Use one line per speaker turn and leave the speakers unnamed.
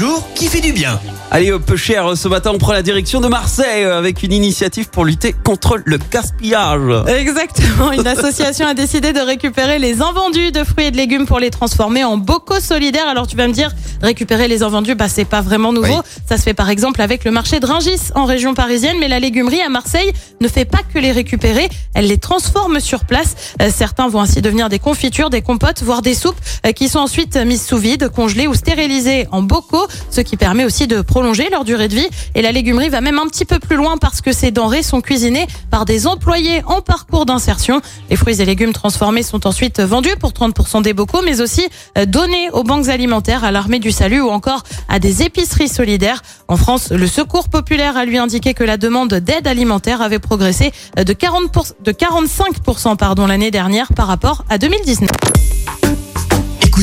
Jour qui fait du bien.
Allez, peu cher, ce matin on prend la direction de Marseille euh, avec une initiative pour lutter contre le gaspillage.
Exactement. Une association a décidé de récupérer les invendus de fruits et de légumes pour les transformer en bocaux solidaires. Alors tu vas me dire, récupérer les invendus, bah c'est pas vraiment nouveau.
Oui.
Ça se fait par exemple avec le marché de Ringis en région parisienne, mais la légumerie à Marseille ne fait pas que les récupérer, elle les transforme sur place. Euh, certains vont ainsi devenir des confitures, des compotes, voire des soupes euh, qui sont ensuite mises sous vide, congelées ou stérilisées en bocaux, ce qui permet aussi de prolonger leur durée de vie. Et la légumerie va même un petit peu plus loin parce que ces denrées sont cuisinées par des employés en parcours d'insertion. Les fruits et légumes transformés sont ensuite vendus pour 30% des bocaux, mais aussi euh, donnés aux banques alimentaires, à l'armée du salut ou encore à des épiceries solidaires. En France, le Secours populaire a lui indiqué que la demande d'aide alimentaire avait progressé euh, de 40 de 45% pardon l'année dernière par rapport à 2019.